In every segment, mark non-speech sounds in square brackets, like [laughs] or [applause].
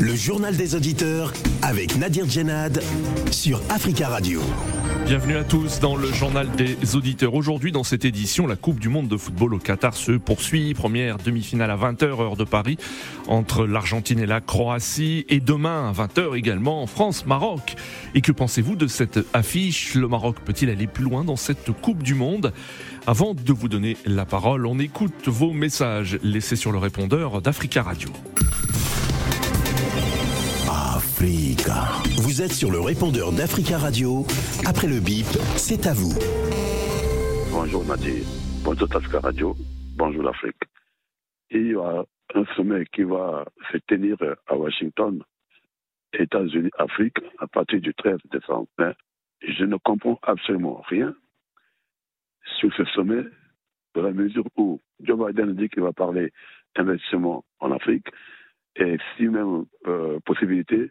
Le journal des auditeurs avec Nadir Djenad sur Africa Radio. Bienvenue à tous dans le journal des auditeurs. Aujourd'hui, dans cette édition, la Coupe du Monde de football au Qatar se poursuit. Première demi-finale à 20h heure de Paris entre l'Argentine et la Croatie. Et demain à 20h également en France-Maroc. Et que pensez-vous de cette affiche? Le Maroc peut-il aller plus loin dans cette Coupe du Monde? Avant de vous donner la parole, on écoute vos messages laissés sur le répondeur d'Africa Radio. Vous êtes sur le répondeur d'Africa Radio. Après le bip, c'est à vous. Bonjour Nadir. Bonjour Africa Radio. Bonjour l'Afrique. Il y a un sommet qui va se tenir à Washington, États-Unis, Afrique, à partir du 13 décembre. Mais je ne comprends absolument rien sur ce sommet, dans la mesure où Joe Biden dit qu'il va parler investissement en Afrique, et si même euh, possibilité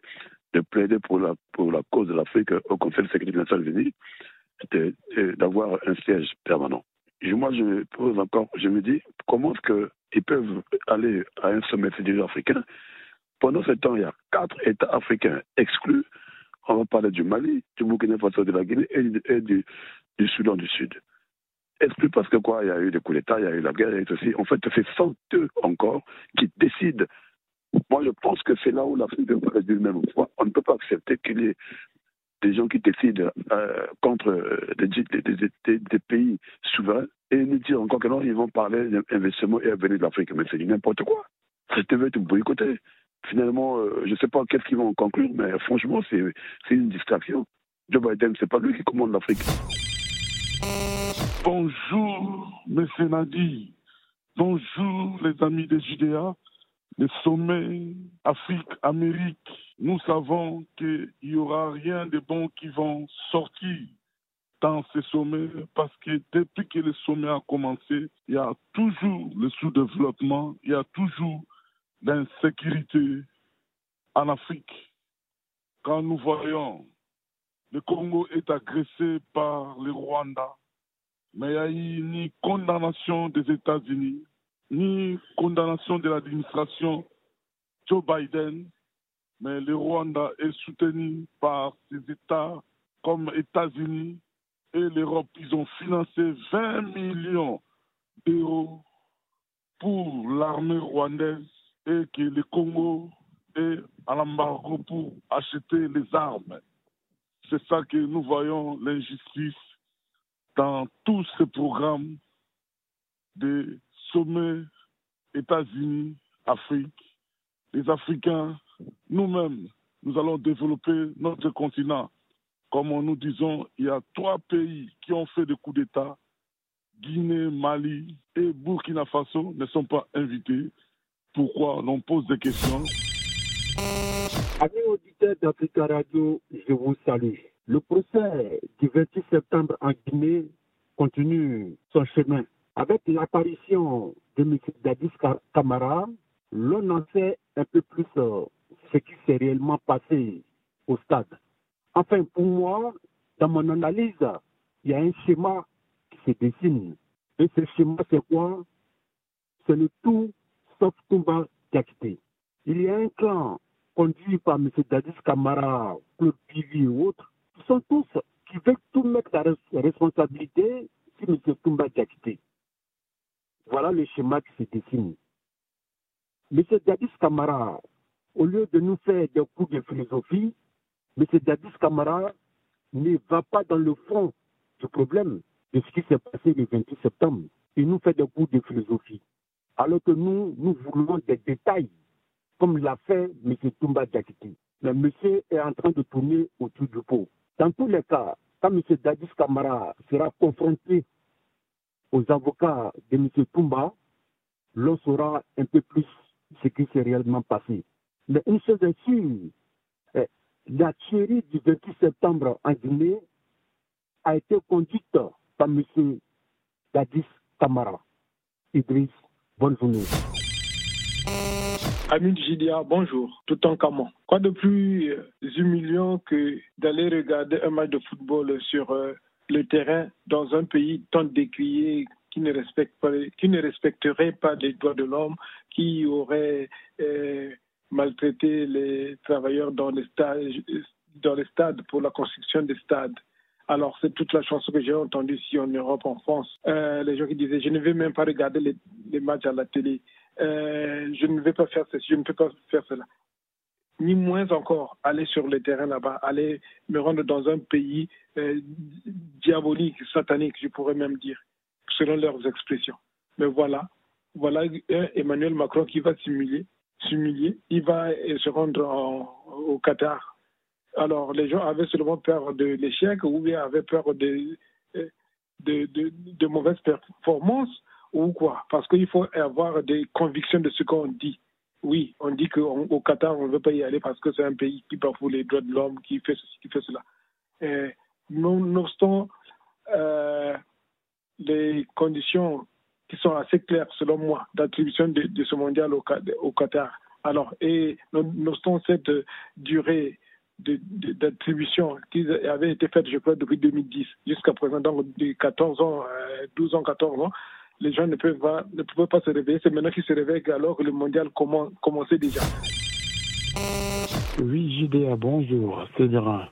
de plaider pour la, pour la cause de l'Afrique au Conseil de sécurité des Nations Unies, d'avoir un siège permanent. moi, je me pose encore, je me dis, comment est-ce qu'ils peuvent aller à un sommet fédéral africain? Pendant ce temps, il y a quatre États africains exclus. On va parler du Mali, du Burkina Faso, de la Guinée et, du, du Soudan du Sud exclu parce que quoi, il y a eu des coups d'État, il y a eu la guerre et ceci. En fait, c'est sans eux encore qui décident moi, je pense que c'est là où l'Afrique devrait dire même fois. On ne peut pas accepter qu'il y ait des gens qui décident euh, contre euh, des, pays souverains et nous dire encore que non, ils vont parler d'investissement et avenir de l'Afrique. Mais c'est n'importe quoi. Ça devait être boycotté. Finalement, euh, je ne sais pas qu'est-ce qu'ils vont conclure, mais franchement, c'est une distraction. Joe Biden, c'est pas lui qui commande l'Afrique. Bonjour, M. Nadi. Bonjour, les amis des JDA les sommets Afrique-Amérique, nous savons qu'il n'y aura rien de bon qui vont sortir dans ces sommets parce que depuis que le sommet a commencé, il y a toujours le sous-développement, il y a toujours l'insécurité en Afrique. Quand nous voyons le Congo est agressé par le Rwanda, mais il n'y a ni condamnation des États-Unis, ni condamnation de l'administration Joe Biden, mais le Rwanda est soutenu par ces États comme États-Unis et l'Europe. Ils ont financé 20 millions d'euros pour l'armée rwandaise et que le Congo est à l'embargo pour acheter les armes. C'est ça que nous voyons l'injustice dans tous ces programmes de sommet États-Unis, Afrique, les Africains, nous-mêmes, nous allons développer notre continent. Comme nous disons, il y a trois pays qui ont fait des coups d'État. Guinée, Mali et Burkina Faso ne sont pas invités. Pourquoi? On pose des questions. Amis auditeurs d'Africa Radio, je vous salue. Le procès du 26 septembre en Guinée continue son chemin. Avec l'apparition de M. Dadis Kamara, l'on en sait un peu plus euh, ce qui s'est réellement passé au stade. Enfin, pour moi, dans mon analyse, il y a un schéma qui se dessine. Et ce schéma, c'est quoi? C'est le tout sauf Toumba Diakité. Il y a un clan conduit par M. Dadis Kamara, Claude Pivi et autres, qui sont tous qui veulent tout mettre à responsabilité sur M. Toumba Diakité. Voilà le schéma qui se dessine. M. Dadis Kamara, au lieu de nous faire des coups de philosophie, M. Dadis Kamara ne va pas dans le fond du problème de ce qui s'est passé le 28 septembre. Il nous fait des coups de philosophie. Alors que nous, nous voulons des détails, comme l'a fait M. Toumba Diakiti. Mais monsieur est en train de tourner autour du pot. Dans tous les cas, quand M. Dadis Kamara sera confronté aux avocats de M. Toumba, l'on saura un peu plus ce qui s'est réellement passé. Mais une chose est sûre, la tuerie du 28 septembre en Guinée a été conduite par M. Dadis Kamara. Idriss, bonne journée. Amis Gidia, bonjour. Tout en comment? Quoi de plus humiliant que d'aller regarder un match de football sur euh, le terrain dans un pays tant décrié qui ne, respecte pas, qui ne respecterait pas les droits de l'homme, qui aurait euh, maltraiter les travailleurs dans les, dans les stades pour la construction des stades. Alors, c'est toute la chanson que j'ai entendue ici en Europe, en France. Euh, les gens qui disaient Je ne vais même pas regarder les, matchs à la télé. Euh, je ne vais pas faire ceci, je ne peux pas faire cela. Ni moins encore aller sur le terrain là-bas, aller me rendre dans un pays euh, diabolique, satanique, je pourrais même dire, selon leurs expressions. Mais voilà, voilà Emmanuel Macron qui va s'humilier, s'humilier. Il va se rendre au Qatar alors, les gens avaient seulement peur de l'échec ou bien avaient peur de, de, de, mauvaises performances ou quoi? Parce qu'il faut avoir des convictions de ce qu'on dit. Oui, on dit qu'au Qatar, on ne veut pas y aller parce que c'est un pays qui parfois les droits de l'homme, qui fait ceci, qui fait cela. Et, nonobstant euh, les conditions qui sont assez claires, selon moi, d'attribution de, ce mondial au, Qatar. Alors, et nonobstant cette durée d'attribution qui avait été faite, je crois, depuis 2010 jusqu'à présent, donc de 14 ans, 12 euh, ans, 14 ans, les gens ne peuvent pas, ne pouvaient pas se réveiller. C'est maintenant qu'ils se réveillent alors que le mondial commençait déjà. Oui, JDA, bonjour. C'est dire,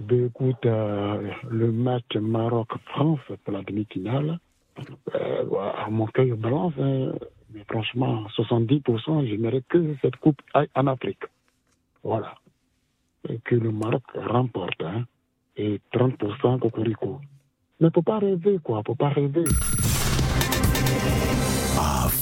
ben, écoute, euh, le match Maroc-France pour la demi-finale, euh, à mon cœur balance, hein, mais franchement, 70%, j'aimerais que cette coupe aille en Afrique. Voilà que le Maroc remporte, hein, et 30% Cocorico. Mais faut pas rêver, quoi, faut pas rêver.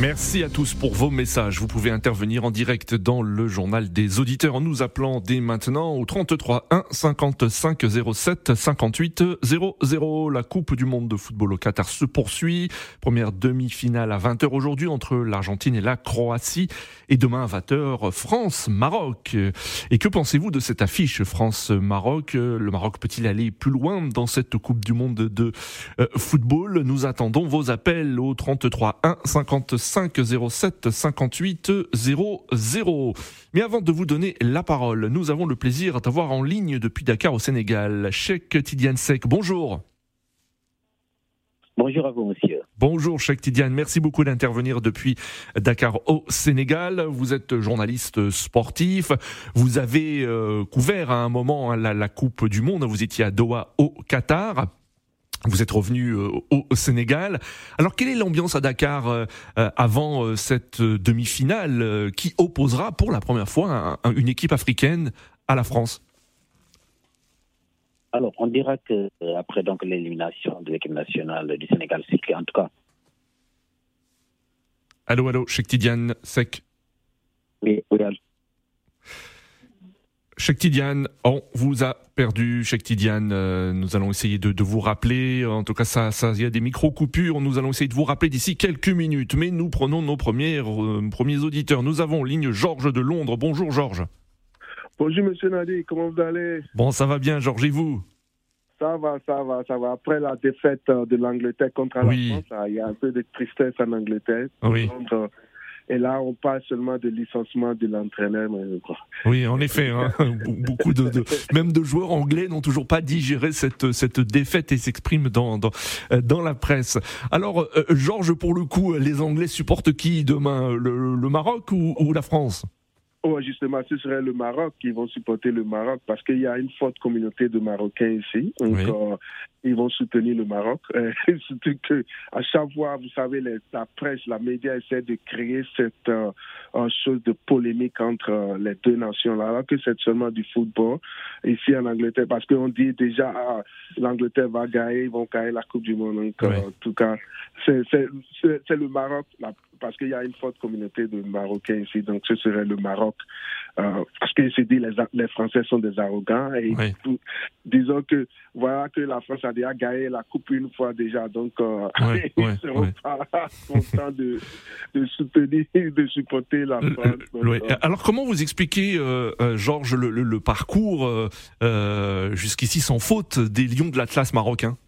Merci à tous pour vos messages. Vous pouvez intervenir en direct dans le journal des auditeurs en nous appelant dès maintenant au 33 1 55 07 58 00. La Coupe du monde de football au Qatar se poursuit. Première demi-finale à 20h aujourd'hui entre l'Argentine et la Croatie. Et demain à 20h, France-Maroc. Et que pensez-vous de cette affiche France-Maroc? Le Maroc peut-il aller plus loin dans cette Coupe du monde de euh, football? Nous attendons vos appels au 33 1 55 507 58 00. Mais avant de vous donner la parole, nous avons le plaisir d'avoir en ligne depuis Dakar au Sénégal, Cheikh Tidiane Sek. Bonjour. Bonjour à vous, monsieur. Bonjour, Cheikh Tidiane. Merci beaucoup d'intervenir depuis Dakar au Sénégal. Vous êtes journaliste sportif. Vous avez euh, couvert à un moment hein, la, la Coupe du Monde. Vous étiez à Doha au Qatar. Vous êtes revenu euh, au Sénégal. Alors, quelle est l'ambiance à Dakar euh, euh, avant cette demi-finale qui opposera pour la première fois une équipe africaine à la France? Alors, on dira que après donc l'élimination de l'équipe nationale du Sénégal, c'est en tout cas. Allô, allô, Cheikh Tidiane, sec. Oui, oui. Cheikh Tidiane, on vous a perdu, Cheikh Tidiane. Euh, nous allons essayer de, vous rappeler. En tout cas, ça, ça, il y a des micro-coupures. Nous allons essayer de vous rappeler d'ici quelques minutes. Mais nous prenons nos euh, premiers auditeurs. Nous avons en ligne Georges de Londres. Bonjour, Georges. Bonjour, monsieur Nadi. Comment vous allez? Bon, ça va bien, Georges. Et vous? Ça va, ça va, ça va. Après la défaite euh, de l'Angleterre contre la France, il y a un peu de tristesse en Angleterre. Oui. Et là, on parle seulement de licenciement de l'entraîneur. Oui, en effet. Hein. Beaucoup de, même de joueurs anglais n'ont toujours pas digéré cette, cette défaite et s'expriment dans, dans, dans la presse. Alors, euh, Georges, pour le coup, les Anglais supportent qui demain? Le, le Maroc ou, ou la France? Oh, justement, ce serait le Maroc qui vont supporter le Maroc parce qu'il y a une forte communauté de Marocains ici. Donc, euh, ils vont soutenir le Maroc. [laughs] Euh, surtout que à chaque fois, vous savez, la presse, la média essaie de créer cette euh, chose de polémique entre les deux nations, là, alors que c'est seulement du football ici en Angleterre, parce qu'on dit déjà ah, l'Angleterre va gagner, ils vont gagner la Coupe du Monde. Donc, en tout cas, c'est le Maroc, la, parce qu'il y a une forte communauté de Marocains ici, donc ce serait le Maroc. Euh, parce qu'il se dit les, les Français sont des arrogants et disons que voilà que la France a déjà gagné la coupe une fois déjà, donc euh, [laughs] ils ne seront pas [laughs] contents de, de, soutenir, de supporter la France. Euh, Alors comment vous expliquez, Georges, le, le, parcours jusqu'ici sans faute des Lions de l'Atlas marocain?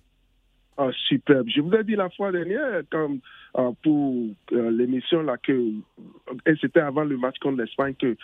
Ah, superbe. Je vous ai dit la fois dernière, comme pour euh, l'émission là que et c'était avant le match contre l'Espagne que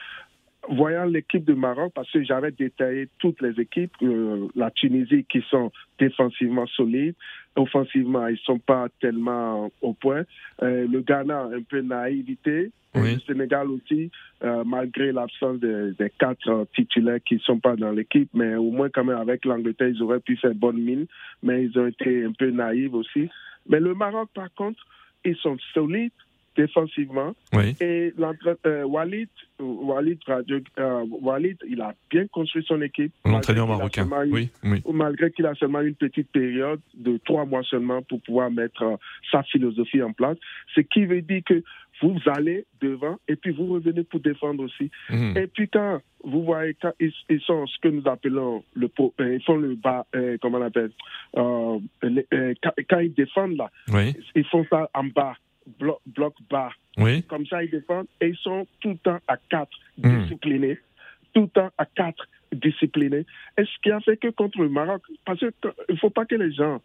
voyant l'équipe de Maroc, parce que j'avais détaillé toutes les équipes, euh, la Tunisie qui sont défensivement solides, offensivement ils sont pas tellement au point, euh, le Ghana un peu naïveté, le Sénégal aussi, euh, malgré l'absence des quatre titulaires qui sont pas dans l'équipe, mais au moins quand même avec l'Angleterre ils auraient pu faire bonne mine, mais ils ont été un peu naïfs aussi. Mais le Maroc par contre, ils sont solides défensivement. Et euh, Walid, Walid, euh, Walid, il a bien construit son équipe. L'entraîneur marocain, oui, Malgré qu'il a seulement une petite période de trois mois seulement pour pouvoir mettre euh, sa philosophie en place. Ce qui veut dire que vous allez devant et puis vous revenez pour défendre aussi. Mhm. Et puis quand vous voyez, quand ils, sont ce que nous appelons le ils font le bas, comment on appelle, quand, ils défendent là, ils font ça en bas bloc, bloc bas. Oui. Comme ça, ils défendent et ils sont tout le temps à quatre hmm. disciplinés. Tout le temps à quatre disciplinés. Et ce qui a fait que contre le Maroc, parce qu'il ne faut pas que les gens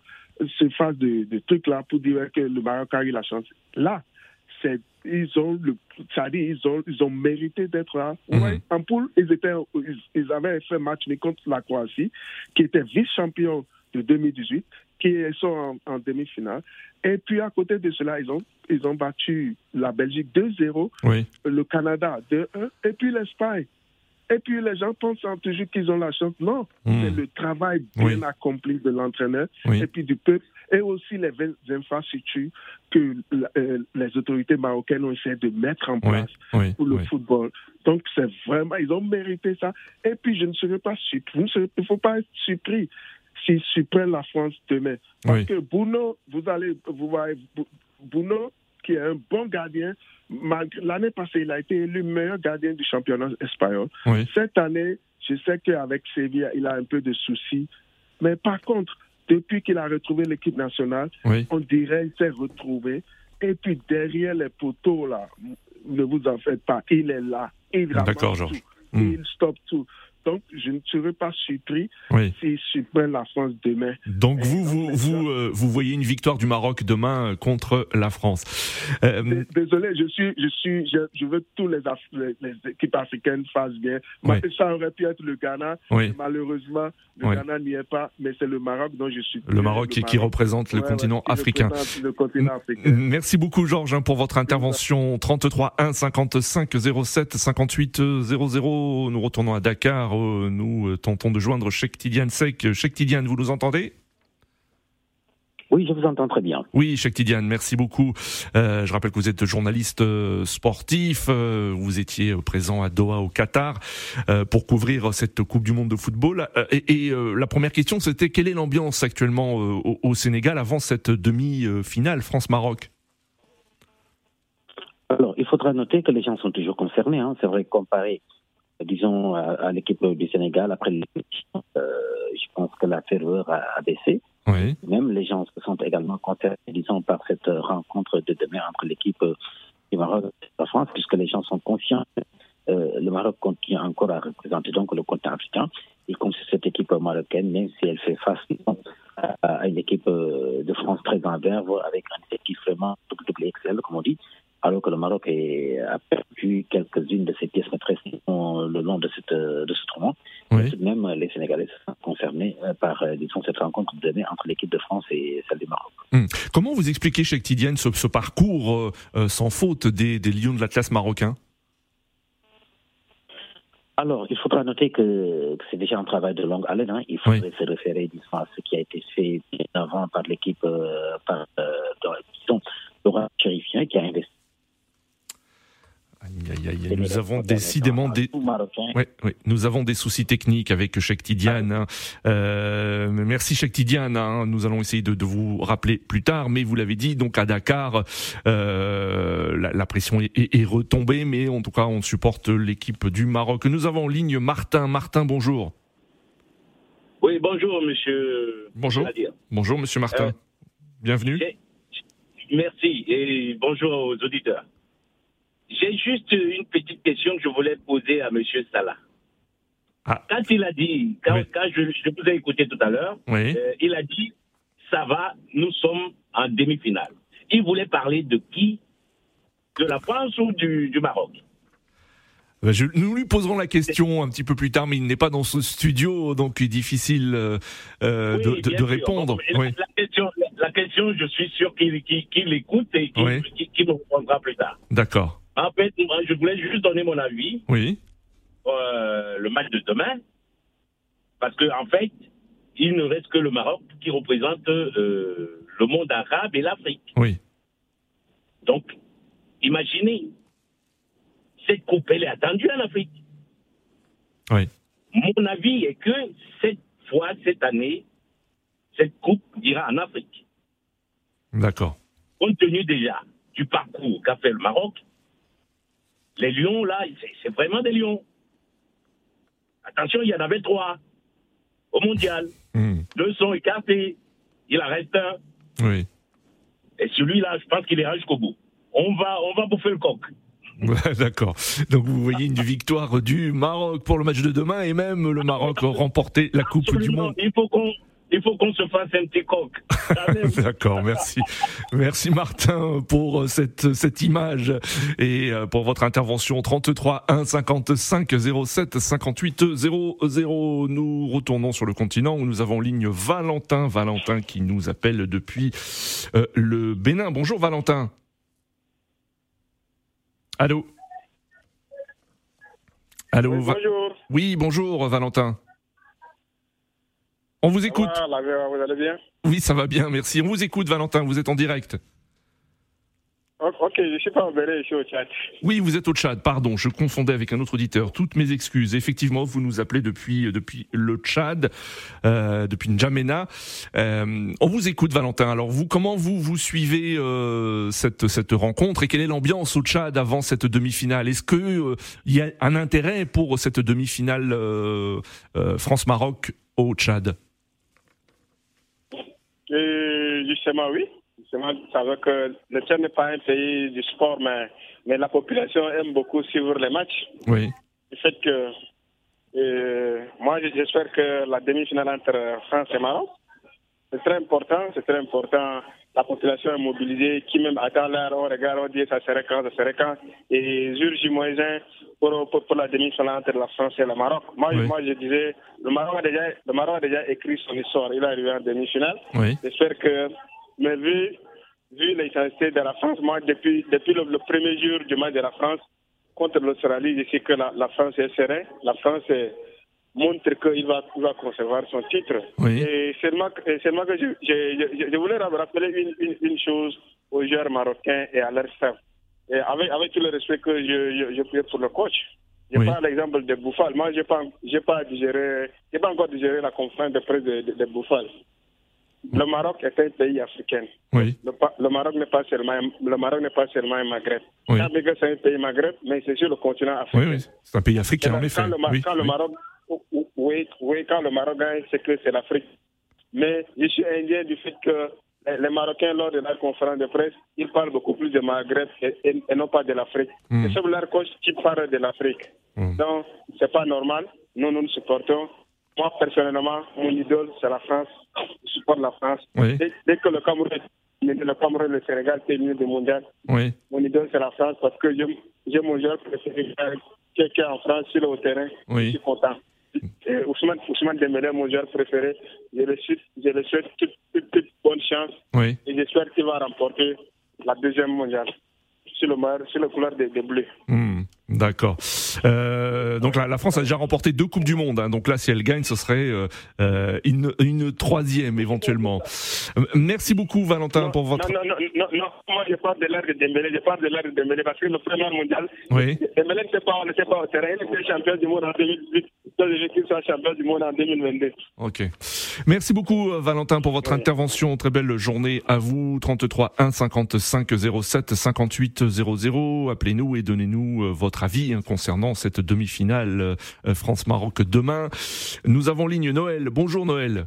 se fassent de, trucs là pour dire que le Maroc a eu la chance. Là, c'est ils ont le, ça dit, ils ont ils ont mérité d'être là. Hmm. en poule, ils étaient ils, avaient fait match mais contre la Croatie, qui était vice-champion de 2018, qui sont en, demi-finale. Et puis à côté de cela, ils ont, ils ont battu la Belgique 2-0, le Canada 2-1, et puis l'Espagne. Et puis les gens pensent toujours qu'ils ont la chance. Non, hmm. c'est le travail bien accompli de l'entraîneur et puis du peuple et aussi les infrastructures que euh, les autorités marocaines ont essayé de mettre en place pour le football. Donc c'est vraiment, ils ont mérité ça. Et puis je ne serais pas surpris, il ne faut pas être surpris s'ils suppriment la France demain. Parce que Bruno, vous allez, vous voyez, Bruno, qui est un bon gardien, l'année passée, il a été élu meilleur gardien du championnat espagnol. Cette année, je sais qu'avec Sevilla, il a un peu de soucis. Mais par contre, depuis qu'il a retrouvé l'équipe nationale, on dirait qu'il s'est retrouvé. Et puis derrière les poteaux, là, ne vous en faites pas, il est là. Il D'accord, Georges. Il stoppe tout. Donc, je ne serais pas surpris s'ils suppriment la France demain. Donc, vous, vous, vous, euh, vous, voyez une victoire du Maroc demain euh, contre la France. Euh, désolé, je suis, je suis, je, veux que tous les, les, équipes africaines fassent bien. Ça aurait pu être le Ghana. Malheureusement, le Ghana n'y est pas, mais c'est le Maroc dont je suis. Le Maroc, qui représente le continent africain. Le continent africain. Merci beaucoup, Georges, hein, pour votre intervention. 33 1 55 07 58 00. Nous retournons à Dakar nous euh, tentons de joindre Cheikh Tidiane Sek. Cheikh Tidiane, vous nous entendez? Oui, je vous entends très bien. Oui, Cheikh Tidiane, merci beaucoup. Euh, je rappelle que vous êtes journaliste euh, sportif. vous étiez présent à Doha, au Qatar, pour couvrir cette Coupe du Monde de football. et, la première question, c'était quelle est l'ambiance actuellement au, Sénégal avant cette demi-finale France-Maroc? Alors, il faudra noter que les gens sont toujours concernés. Hein. C'est vrai, comparé disons, à, l'équipe du Sénégal après l'élection, euh, je pense que la ferveur a, baissé. Même les gens se sont également concernés, disons, par cette rencontre de demain entre l'équipe du Maroc et la France, puisque les gens sont conscients que euh, le Maroc continue encore à représenter donc le continent africain. Comme c'est cette équipe marocaine, même si elle fait face à, une équipe euh, de France très en verve, avec un effectif vraiment double XL, comme on dit, alors que le Maroc a perdu quelques-unes de ses pièces maîtresses le long de, cette, de ce tournoi. Même les Sénégalais sont concernés euh, par euh, disons, cette rencontre donnée entre l'équipe de France et celle du Maroc. Hmm. Comment vous expliquez, chez Tidiane, ce, ce parcours euh, sans faute des, des Lions de l'Atlas marocain? Alors, il faudra noter que, c'est déjà un travail de longue haleine. Hein. Il faudrait se référer disons, à ce qui a été fait bien avant par l'équipe, par euh, disons, Laurent Chérifien, qui a investi nous avons décidément des... Nous avons des soucis techniques avec Cheikh Tidiane. Hein. Euh, merci Cheikh Tidiane. Hein. Nous allons essayer de, vous rappeler plus tard. Mais vous l'avez dit, donc à Dakar, euh, la, pression est, retombée. Mais en tout cas, on supporte l'équipe du Maroc. Nous avons en ligne Martin. Martin, bonjour. Oui, bonjour monsieur. Bonjour. Bonjour monsieur Martin. Euh, Bienvenue. Merci et bonjour aux auditeurs. J'ai juste une petite question que je voulais poser à M. Salah. Ah. Quand il a dit, quand, je, vous ai écouté tout à l'heure, euh, il a dit ça va, nous sommes en demi-finale. Il voulait parler de qui? De la France ou du, Maroc? Bah, nous lui poserons la question un petit peu plus tard, mais il n'est pas dans ce studio, donc il est difficile euh, euh de, répondre. la, question, la, question, je suis sûr qu'il écoute et qu'il me répondra plus tard. D'accord. En fait, je voulais juste donner mon avis. Oui. Euh, le match de demain, parce qu'en en fait, il ne reste que le Maroc qui représente euh, le monde arabe et l'Afrique. Oui. Donc, imaginez, cette coupe, elle est attendue en Afrique. Oui. Mon avis est que cette fois, cette année, cette coupe ira en Afrique. D'accord. Compte tenu déjà du parcours qu'a fait le Maroc, les lions, là, c'est vraiment des lions. Attention, il y en avait trois au mondial. Hmm. Deux sont écartés. Il en reste un. Oui. Et celui-là, je pense qu'il ira jusqu'au bout. On va, on va bouffer le coq. [laughs] D'accord. Donc vous voyez une victoire du Maroc pour le match de demain et même le Maroc remporter la Coupe du Monde. Il faut qu'on il faut qu'on se fasse un petit coq. [laughs] D'accord, merci. Merci Martin pour euh, cette, cette image et euh, pour votre intervention 33 1 55 07 58 00. Nous retournons sur le continent où nous avons ligne Valentin. Valentin qui nous appelle depuis euh, le Bénin. Bonjour Valentin. Allô? Allô Bonjour. Oui, bonjour Valentin. On vous écoute. vous allez bien Oui, ça va bien, merci. On vous écoute, Valentin, vous êtes en direct. Ok, je suis pas en je suis au Tchad. Oui, vous êtes au Tchad, pardon, je confondais avec un autre auditeur. Toutes mes excuses. Effectivement, vous nous appelez depuis, depuis le Tchad, euh, depuis N'Djamena. Euh, on vous écoute, Valentin. Alors, vous, comment vous, vous suivez euh, cette, cette rencontre et quelle est l'ambiance au Tchad avant cette demi-finale? Est-ce qu'il il y a un intérêt pour cette demi-finale France-Maroc au Tchad? Justement, oui. Justement, savez que le Tchad n'est pas un pays du sport, mais, mais la population aime beaucoup suivre les matchs. Oui. Le fait que euh, moi, j'espère que la demi-finale entre France et Maroc, c'est très important, c'est très important. La population est mobilisée, qui même attend l'heure, on regarde, on dit ça serait quand, ça serait quand. Et jour J-1 pour, pour, la demi-finale entre la France et le Maroc. Moi, moi je disais, le Maroc, a déjà, le Maroc a déjà écrit son histoire, il est arrivé en demi-finale. J'espère que, mais vu, vu l'intensité de la France, moi, depuis, depuis le, premier jour du match de la France contre l'Australie, je sais que la, la France est sereine, la France est montre qu'il va, va conserver son titre. Et seulement, seulement que je, je, je, voulais rappeler une, une, chose aux joueurs marocains et à leur staff. Et avec, avec tout le respect que je, je, pour le coach, je prends l'exemple de Bouffal. Moi, je n'ai pas, pas, digéré, pas encore digéré la conférence de presse de, de, Bouffal. Le Maroc est un pays africain. Oui. Le, Maroc n'est pas seulement le Maroc n'est pas seulement un Maghreb. Oui. C'est un pays Maghreb, mais c'est sur le continent africain. Oui, oui. c'est un pays africain en effet. Quand le, quand le Maroc oui, oui, quand le Maroc gagne, c'est que c'est l'Afrique. Mais je suis indien du fait que les Marocains, lors de la conférence de presse, ils parlent beaucoup plus de Maghreb et, non pas de l'Afrique. Mm. C'est leur coach qui parle de l'Afrique. Mm. Donc, c'est pas normal. Nous, nous nous supportons. Moi, personnellement, mon idole, c'est la France. Je supporte la France. Dès, que le Cameroun, le Cameroun le Sénégal terminé du mondial, mon idole, c'est la France parce que j'ai mon joueur préféré quelqu'un en France sur le terrain. Je suis content. Et Ousmane, Ousmane Dembélé, mon joueur préféré, je le souhaite, je le souhaite toute, toute, toute, bonne chance. Oui. Et j'espère qu'il va remporter la deuxième mondiale sur le, sur le couleur des, des Bleus. Hmm. D'accord. Euh, donc la, la, France a déjà remporté deux coupes du monde. Hein. Donc là, si elle gagne, ce serait euh, euh une, une, troisième éventuellement. Merci beaucoup, Valentin, pour votre. Non, non, non, non, moi je parle de l'ère de Dembélé. Je parle de l'ère de Dembélé parce que le premier mondial, oui. Dembélé n'était pas, pas au terrain. Il était champion du monde en 2018. Qu'il soit champion du monde en 2022. Ok. Merci beaucoup, euh, Valentin, pour votre intervention. Très belle journée à vous. 33 1 55 07 58 00. Appelez-nous et donnez-nous votre avis hein, concernant cette demi-finale euh, France-Maroc demain. Nous avons ligne Noël. Bonjour Noël.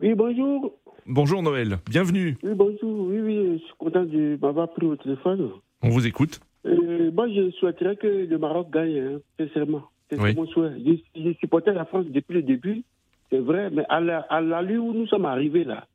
Oui, bonjour. Bonjour Noël, bienvenue. Oui, bonjour. Oui, oui, je suis content de m'avoir pris au téléphone. On vous écoute. Euh, moi, je souhaiterais que le Maroc gagne, hein, sincèrement. C'est mon souhait. Je, supportais la France depuis le début, c'est vrai, mais à la, à où nous sommes arrivés là,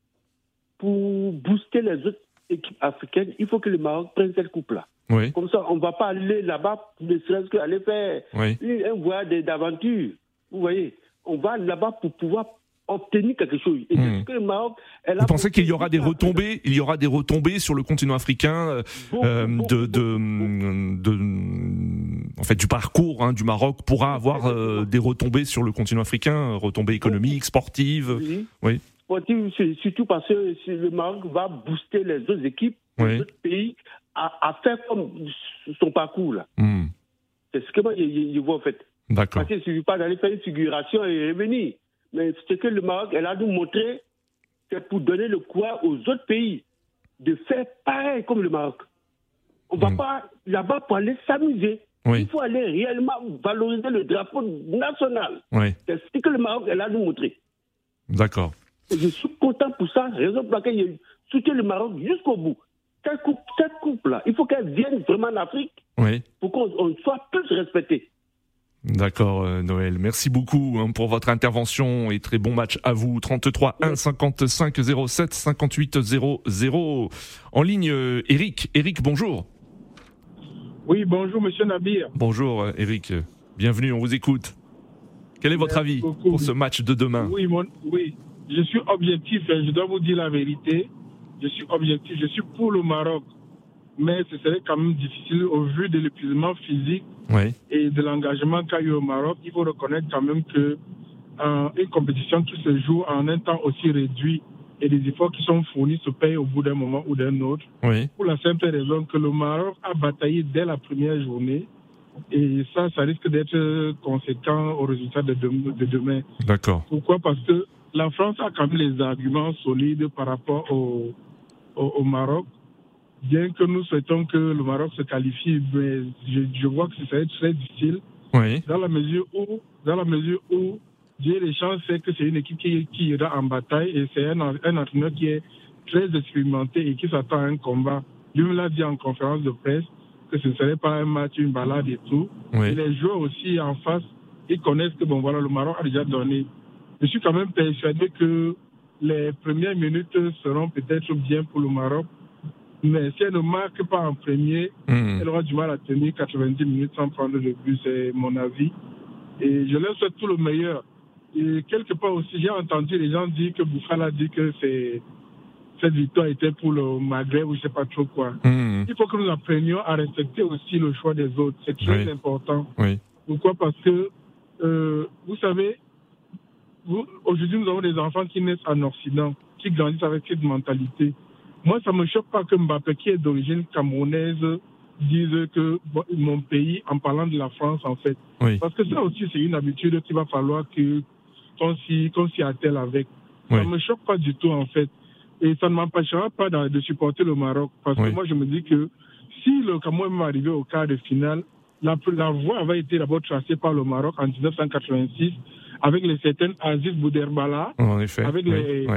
pour booster les autres équipe africaine, il faut que le Maroc prenne cette coupe-là. Comme ça, on ne va pas aller là-bas, ne serait-ce qu'aller faire un voyage d'aventure. Vous voyez, on va là-bas pour pouvoir obtenir quelque chose. Et hmm. que le Maroc, Vous pensez qu'il y aura des retombées Il y aura des retombées sur le continent africain euh, euh, de, de, de, en fait, du parcours hein, du Maroc pourra avoir euh, des retombées sur le continent africain, retombées économiques, sportives. Oui. Sportives, surtout parce que le Maroc va booster les autres équipes, les autres pays à, faire comme son parcours là. Hmm. C'est ce que moi je, vois en fait. D'accord. Parce qu'il ne suffit pas d'aller faire une figuration et revenir. Mais ce que le Maroc, elle a nous montré, c'est pour donner le courage aux autres pays de faire pareil comme le Maroc. On ne va hmm. pas là-bas pour aller s'amuser. Il faut aller réellement valoriser le drapeau national. C'est ce que le Maroc, elle a nous montré. D'accord. Je suis content pour ça, raison pour laquelle il soutient le Maroc jusqu'au bout. Cette coupe, là? Il faut qu'elle vienne vraiment en Afrique pour qu'on soit plus respecté. D'accord, euh, Noël. Merci beaucoup hein, pour votre intervention et très bon match à vous. 33 1 55 07 58 00. En ligne, euh, Eric. Eric, bonjour. Oui, bonjour, monsieur Nabir. Bonjour, euh, Eric. Bienvenue, on vous écoute. Quel est votre avis pour ce match de demain? Oui, oui, je suis objectif, hein, je dois vous dire la vérité. Je suis objectif, je suis pour le Maroc mais ce serait quand même difficile au vu de l'épuisement physique et de l'engagement qu'a eu au Maroc. Il faut reconnaître quand même que euh, une compétition qui se joue en un temps aussi réduit et les efforts qui sont fournis se payent au bout d'un moment ou d'un autre. Pour la simple raison que le Maroc a bataillé dès la première journée. Et ça, ça risque d'être conséquent au résultat de, demain. D'accord. Pourquoi? Parce que la France a quand même les arguments solides par rapport au, au Maroc bien que nous souhaitons que le Maroc se qualifie, mais je, vois que ça va être très difficile. Oui. Dans la mesure où, dans la mesure où, Dieu les chances, c'est que c'est une équipe qui, qui, ira en bataille et c'est un, un, entraîneur qui est très expérimenté et qui s'attend à un combat. Lui l'a dit en conférence de presse que ce ne serait pas un match, une balade et tout. Et les joueurs aussi en face, ils connaissent que bon voilà, le Maroc a déjà donné. Je suis quand même persuadé que les premières minutes seront peut-être bien pour le Maroc mais si elle ne marque pas en premier, hmm. elle aura du mal à tenir 90 minutes sans prendre le but, c'est mon avis. Et je leur souhaite tout le meilleur. Et quelque part aussi, j'ai entendu les gens dire que Bouffal a dit que cette victoire était pour le Maghreb ou je ne sais pas trop quoi. Hmm. Il faut que nous apprenions à respecter aussi le choix des autres. C'est très important. Pourquoi? Parce que, euh, vous savez, aujourd'hui, nous avons des enfants qui naissent en Occident, qui grandissent avec cette mentalité. Moi, ça ne me choque pas que Mbappé, qui est d'origine camerounaise, dise que mon pays, en parlant de la France, en fait. Parce que ça aussi, c'est une habitude qu'il va falloir qu'on s'y attelle avec. Ça ne me choque pas du tout, en fait. Et ça ne m'empêchera pas de, supporter le Maroc. Parce que moi, je me dis que si le Cameroun est arrivé au quart de finale, la, la voie avait été d'abord tracée par le Maroc en 1986 avec les certaines Aziz Bouderbala, avec les,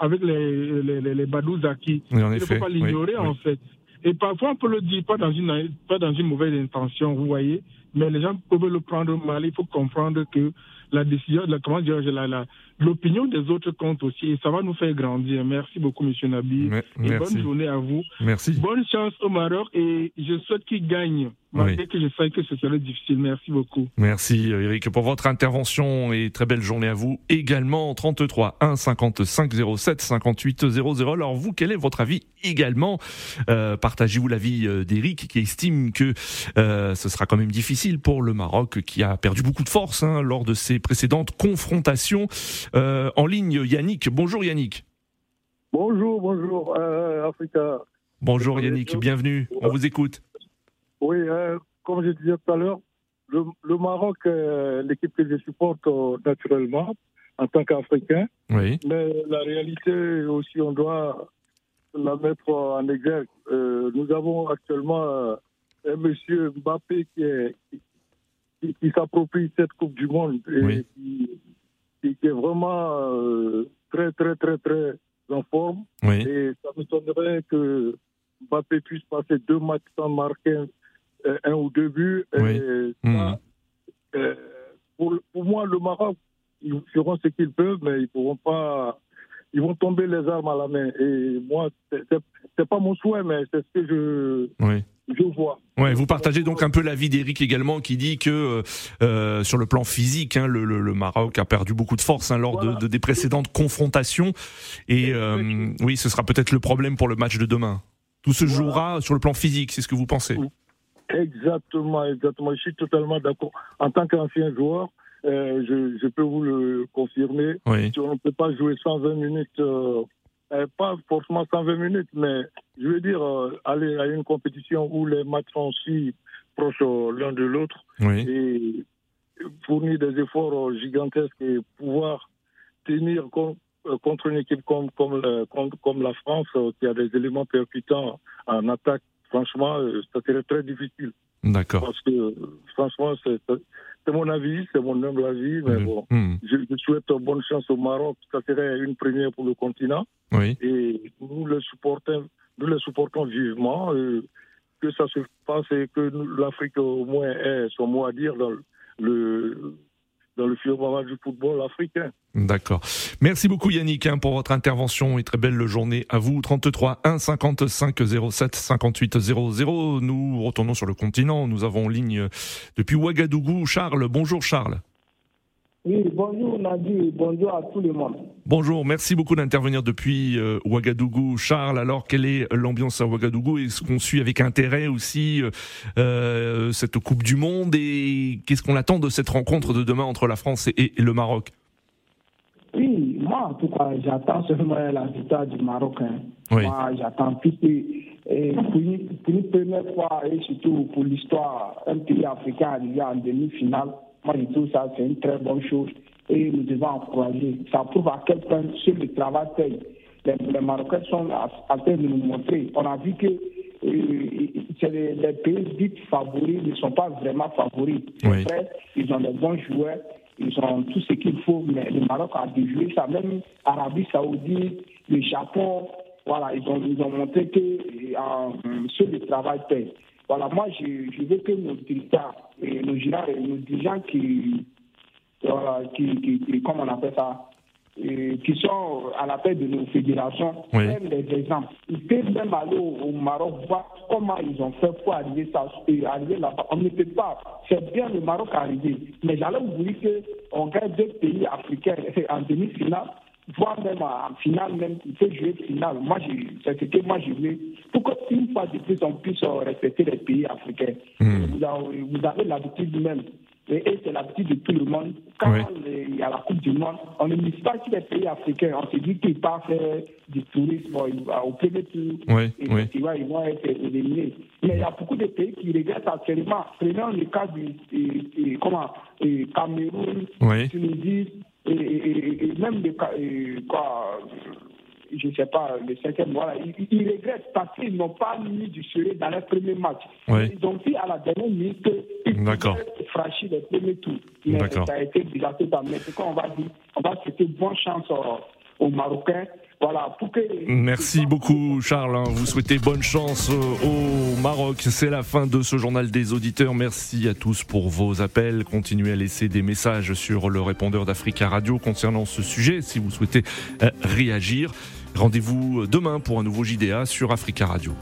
avec les, les, les, les Badouzaki. Il ne faut pas l'ignorer, en fait. Et parfois, on peut le dire, pas dans une, pas dans une mauvaise intention, vous voyez, mais les gens peuvent le prendre mal. Il faut comprendre que la décision, la, comment dire, la, l'opinion des autres compte aussi et ça va nous faire grandir. Merci beaucoup, Monsieur Nabi. et bonne journée à vous. Merci. Bonne chance au Maroc et je souhaite qu'il gagne. Malgré que je sais que ce serait difficile. Merci beaucoup. Merci Eric pour votre intervention et très belle journée à vous également. 33 1 55 07 58 00. Alors vous, quel est votre avis également? Euh, Partagez-vous l'avis euh, d'Eric qui estime que euh, ce sera quand même difficile pour le Maroc qui a perdu beaucoup de force hein, lors de ses précédentes confrontations. Euh, en ligne, Yannick. Bonjour Yannick. Bonjour, bonjour euh, Africa. Bonjour Yannick, bienvenue. On vous écoute. Oui, euh, comme je disais tout à l'heure, le, Maroc est l'équipe que je supporte naturellement en tant qu'Africain. Oui. Mais la réalité aussi, on doit la mettre en exergue. nous avons actuellement un monsieur Mbappé qui, qui, s'approprie cette Coupe du Monde et qui, qui, est vraiment euh, très, très, très, très en forme. Et ça me m'étonnerait que Mbappé puisse passer deux matchs sans marquer un, ou deux buts. Hmm. pour, pour, moi, le Maroc, ils feront ce qu'ils peuvent, mais ils ne pourront pas ils vont tomber les armes à la main. Et moi, c'est pas mon souhait, mais c'est ce que je, oui. Je vois. Ouais, vous partagez donc un peu l'avis d'Éric également, qui dit que euh, euh, sur le plan physique, hein, le, le, Maroc a perdu beaucoup de force hein, lors de, de, des précédentes confrontations. Et euh, oui, ce sera peut-être le problème pour le match de demain. Tout se jouera sur le plan physique, c'est ce que vous pensez? Exactement, exactement. Je suis totalement d'accord. En tant qu'ancien joueur, euh, je, je, peux vous le confirmer. Oui. On ne peut pas jouer 120 minutes, pas forcément 120 minutes, mais je veux dire, euh, aller à une compétition où les matchs sont si proches l'un de l'autre oui. et fournir des efforts gigantesques et pouvoir tenir contre une équipe comme, comme, comme, comme la France, qui a des éléments percutants en attaque, franchement, ça serait très difficile. D'accord. Parce que, franchement, c'est mon avis, c'est mon humble avis, mais mmh. bon, mmh. Je, je, souhaite bonne chance au Maroc. Ça serait une première pour le continent. Oui. Et nous le supportons, nous le supportons vivement. Euh, que ça se passe et que l'Afrique au moins ait son mot à dire dans le dans le firmament du football africain. D'accord. Merci beaucoup Yannick hein, pour votre intervention et très belle journée à vous. 33 1 55 07 58 00. Nous retournons sur le continent. Nous avons en ligne depuis Ouagadougou Charles. Bonjour Charles. Oui, bonjour Nadi, bonjour à tout le monde. Bonjour, merci beaucoup d'intervenir depuis euh, Ouagadougou. Charles, alors quelle est l'ambiance à Ouagadougou? Est-ce qu'on suit avec intérêt aussi euh, euh, cette Coupe du Monde? Et qu'est-ce qu'on attend de cette rencontre de demain entre la France et, le Maroc? Oui, moi en tout cas, j'attends seulement la victoire du Maroc. Hein. Moi, j'attends plus et pour, une, pour une première fois et surtout pour l'histoire, un pays africain arrivé en demi-finale moi, je trouve ça, c'est une très bonne chose et nous devons encourager. Ça prouve à quel point sur le travail paye. Les, Marocains sont en train de nous montrer. On a vu que euh, les, pays dits favoris ne sont pas vraiment favoris. Oui. ils ont des bons joueurs, ils ont tout ce qu'il faut, mais le Maroc a déjoué ça. Même Arabie Saoudite, le Japon, voilà, ils ont, ils ont montré que euh, sur le travail paye. Voilà, moi, je, je veux que nos dirigeants, nos, nos dirigeants qui, voilà, qui, qui, comme on appelle ça, qui sont à la tête de nos fédérations, oui. prennent des exemples. Ils peuvent même aller au, Maroc voir comment ils ont fait pour arriver, arriver là-bas. On ne peut pas. C'est bien le Maroc arrivé. Mais j'allais vous dire qu'on gagne deux pays africains [laughs] en demi-finale voire même en finale, même, il peut jouer finale. Moi, c'est ce que moi je veux. Pour qu'une fois de plus, on puisse respecter les pays africains. Mm. Vous avez, avez l'habitude même. Et, c'est l'habitude de tout le monde. Quand il y a la Coupe du Monde, on ne mise pas sur les pays africains. On se dit qu'ils partent faire du tourisme au premier tour. Oui, et oui. ils vont être éliminés. Mais il y a beaucoup de pays qui regrettent actuellement. Prenons le cas du et, comment, Cameroun, Tunisie, et, même le cas, quoi, je ne sais pas, le cinquième, voilà, ils, ils regrettent parce qu'ils n'ont pas mis du sérieux dans les premiers matchs. Ils ont dit à la dernière minute qu'ils franchir les premiers tours. Mais ça a été tout à Mais on va dire, on va souhaiter bonne chance aux Marocains voilà, Merci beaucoup Charles, hein. vous souhaitez bonne chance au Maroc. C'est la fin de ce journal des auditeurs. Merci à tous pour vos appels. Continuez à laisser des messages sur le répondeur d'Africa Radio concernant ce sujet si vous souhaitez euh, réagir. Rendez-vous demain pour un nouveau JDA sur Africa Radio.